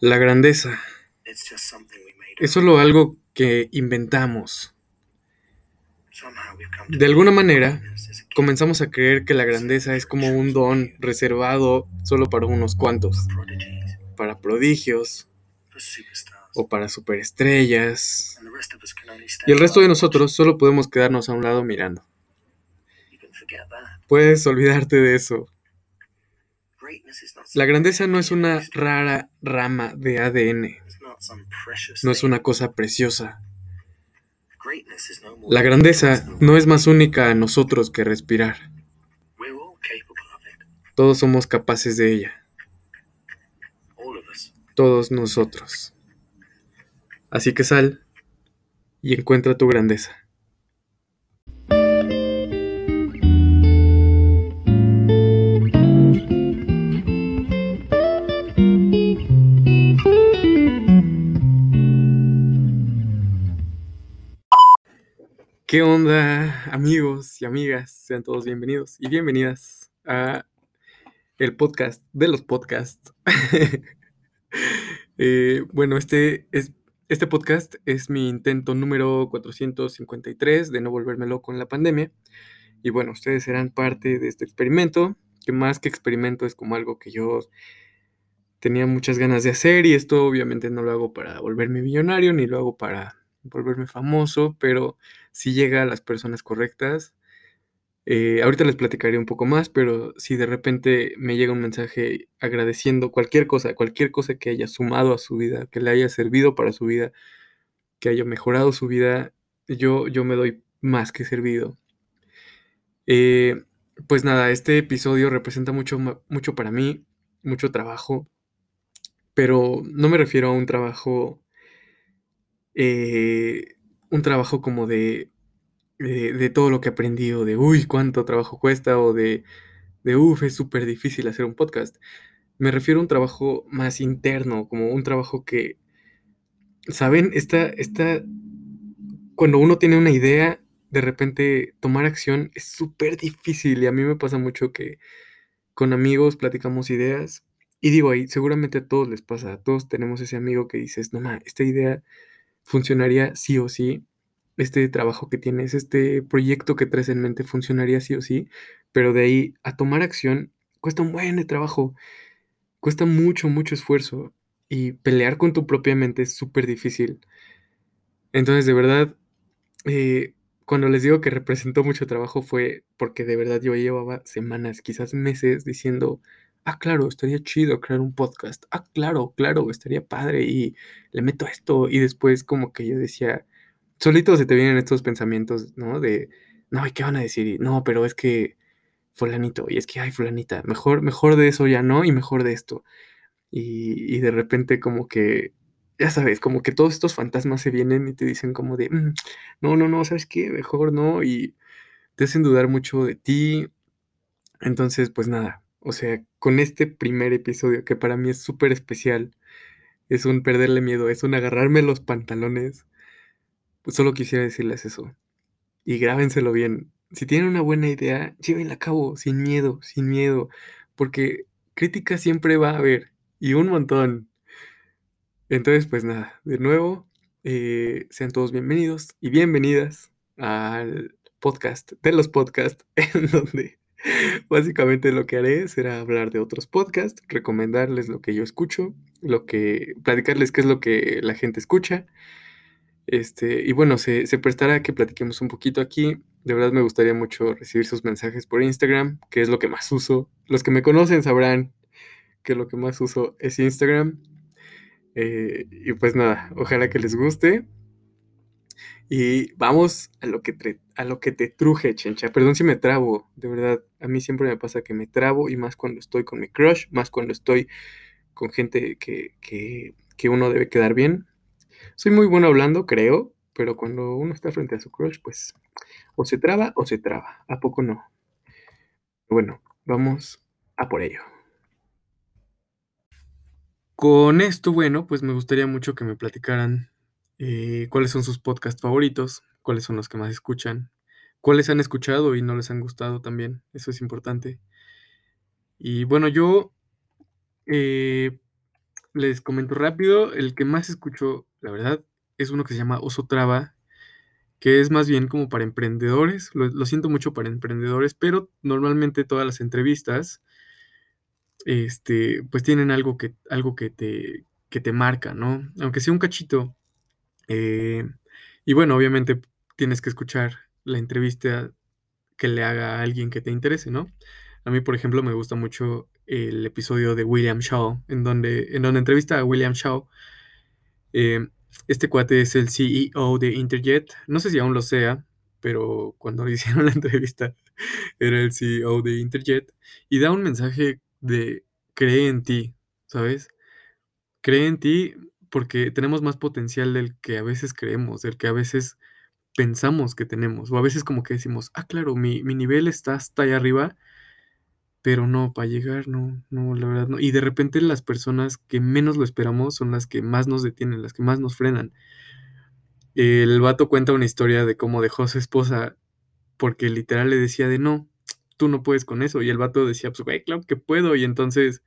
La grandeza. Es solo algo que inventamos. De alguna manera, comenzamos a creer que la grandeza es como un don reservado solo para unos cuantos, para prodigios. O para superestrellas, y el resto de nosotros solo podemos quedarnos a un lado mirando. Puedes olvidarte de eso. La grandeza no es una rara rama de ADN, no es una cosa preciosa. La grandeza no es más única a nosotros que respirar. Todos somos capaces de ella. Todos nosotros. Así que sal y encuentra tu grandeza. ¿Qué onda, amigos y amigas? Sean todos bienvenidos y bienvenidas a el podcast de los podcasts. Eh, bueno, este, es, este podcast es mi intento número 453 de no volverme loco en la pandemia. Y bueno, ustedes serán parte de este experimento, que más que experimento es como algo que yo tenía muchas ganas de hacer y esto obviamente no lo hago para volverme millonario ni lo hago para volverme famoso, pero si llega a las personas correctas. Eh, ahorita les platicaré un poco más, pero si de repente me llega un mensaje agradeciendo cualquier cosa, cualquier cosa que haya sumado a su vida, que le haya servido para su vida, que haya mejorado su vida, yo, yo me doy más que servido. Eh, pues nada, este episodio representa mucho, mucho para mí, mucho trabajo, pero no me refiero a un trabajo eh, un trabajo como de, de, todo lo que aprendí, o de, uy, cuánto trabajo cuesta, o de, de uff, es súper difícil hacer un podcast. Me refiero a un trabajo más interno, como un trabajo que, ¿saben? Esta, esta, cuando uno tiene una idea, de repente tomar acción es súper difícil y a mí me pasa mucho que con amigos platicamos ideas y digo ahí, seguramente a todos les pasa, a todos tenemos ese amigo que dices, no, ma, esta idea funcionaría sí o sí. Este trabajo que tienes, este proyecto que traes en mente funcionaría sí o sí, pero de ahí a tomar acción cuesta un buen trabajo, cuesta mucho, mucho esfuerzo y pelear con tu propia mente es súper difícil. Entonces, de verdad, eh, cuando les digo que representó mucho trabajo fue porque de verdad yo llevaba semanas, quizás meses diciendo, ah, claro, estaría chido crear un podcast, ah, claro, claro, estaría padre y le meto esto y después como que yo decía, solito se te vienen estos pensamientos, ¿no? De, no, ¿y qué van a decir? no, pero es que fulanito, y es que, ay, fulanita, mejor, mejor de eso ya no y mejor de esto. Y, de repente como que, ya sabes, como que todos estos fantasmas se vienen y te dicen como de, mm, no, no, no, ¿sabes qué? Mejor no, y te hacen dudar mucho de ti. Entonces, pues nada, o sea, con este primer episodio que para mí es súper especial, es un perderle miedo, es un agarrarme los pantalones, pues solo quisiera decirles eso. Y grábenselo bien. Si tienen una buena idea, llévenla a cabo, sin miedo, sin miedo, porque crítica siempre va a haber, y un montón. Entonces, pues nada, de nuevo, eh, sean todos bienvenidos y bienvenidas al podcast de los podcasts en donde Básicamente lo que haré será hablar de otros podcasts, recomendarles lo que yo escucho, lo que, platicarles qué es lo que la gente escucha. Este, y bueno, se, se prestará que platiquemos un poquito aquí. De verdad me gustaría mucho recibir sus mensajes por Instagram, que es lo que más uso. Los que me conocen sabrán que lo que más uso es Instagram. Eh, y pues nada, ojalá que les guste. Y vamos a lo que te, a lo que te truje, chencha. Perdón si me trabo, de verdad. A mí siempre me pasa que me trabo y más cuando estoy con mi crush, más cuando estoy con gente que, que, uno debe quedar bien. Soy muy bueno hablando, creo, pero cuando uno está frente a su crush, pues o se traba o se traba. ¿A poco no? Bueno, vamos a por ello. Con esto, bueno, pues me gustaría mucho que me platicaran eh, cuáles son sus podcasts favoritos, cuáles son los que más escuchan, cuáles han escuchado y no les han gustado también, eso es importante. Y bueno, yo, eh, les comento rápido, el que más escucho, la verdad, es uno que se llama Oso Traba, que es más bien como para emprendedores, lo, lo siento mucho para emprendedores, pero normalmente todas las entrevistas, este, pues tienen algo que, algo que te, que te marca, ¿no? Aunque sea un cachito. Eh, y bueno, obviamente tienes que escuchar la entrevista que le haga a alguien que te interese, ¿no? A mí, por ejemplo, me gusta mucho el episodio de William Shaw, en donde, en donde entrevista a William Shaw. Eh, este cuate es el CEO de Interjet. No sé si aún lo sea, pero cuando le hicieron la entrevista era el CEO de Interjet y da un mensaje de cree en ti, ¿sabes? Cree en ti porque tenemos más potencial del que a veces creemos, del que a veces pensamos que tenemos, o a veces como que decimos, ah, claro, mi, mi nivel está hasta allá arriba, pero no, para llegar, no, no, la verdad no. Y de repente las personas que menos lo esperamos son las que más nos detienen, las que más nos frenan. El vato cuenta una historia de cómo dejó a su esposa porque literal le decía de no, tú no puedes con eso. Y el vato decía, pues, güey, claro que puedo. Y entonces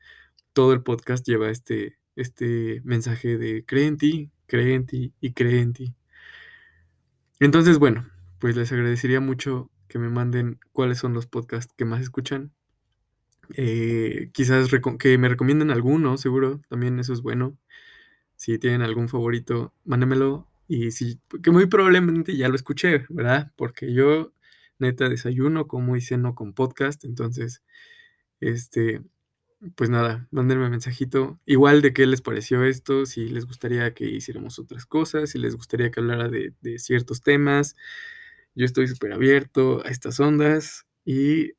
todo el podcast lleva este, este mensaje de cree en ti, cree en ti y cree en ti. Entonces, bueno, pues les agradecería mucho que me manden cuáles son los podcasts que más escuchan. Eh, quizás que me recomienden alguno, seguro, también eso es bueno. Si tienen algún favorito, mándemelo. Y si, que muy probablemente ya lo escuché, ¿verdad? Porque yo, neta, desayuno, como y ceno con podcast. Entonces, este, pues nada, mándenme un mensajito. Igual de qué les pareció esto, si les gustaría que hiciéramos otras cosas, si les gustaría que hablara de, de ciertos temas. Yo estoy súper abierto a estas ondas. Y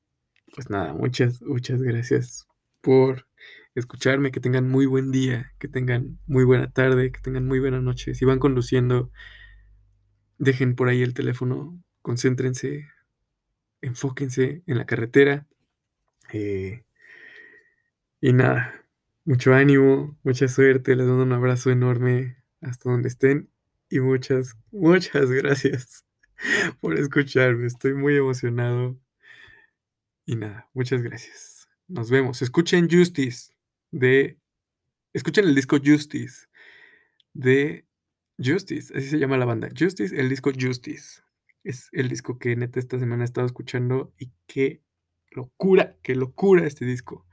pues nada, muchas, muchas gracias por escucharme, que tengan muy buen día, que tengan muy buena tarde, que tengan muy buena noche. Si van conduciendo, dejen por ahí el teléfono, concéntrense, enfóquense en la carretera. Eh, y nada, mucho ánimo, mucha suerte, les mando un abrazo enorme hasta donde estén y muchas, muchas gracias por escucharme. Estoy muy emocionado. Y nada, muchas gracias. Nos vemos. Escuchen Justice de... Escuchen el disco Justice de Justice, así se llama la banda. Justice, el disco Justice. Es el disco que neta esta semana he estado escuchando y qué locura, qué locura este disco.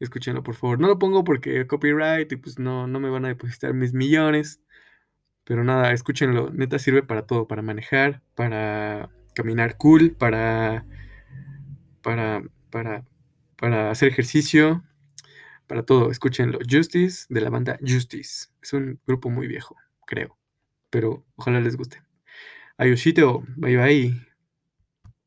Escúchenlo, por favor. No lo pongo porque copyright y pues no, no me van a depositar mis millones. Pero nada, escúchenlo. Neta sirve para todo, para manejar, para caminar cool, para para, para, para hacer ejercicio, para todo. Escúchenlo. Justice de la banda Justice. Es un grupo muy viejo, creo. Pero ojalá les guste. Ayoshito, bye bye.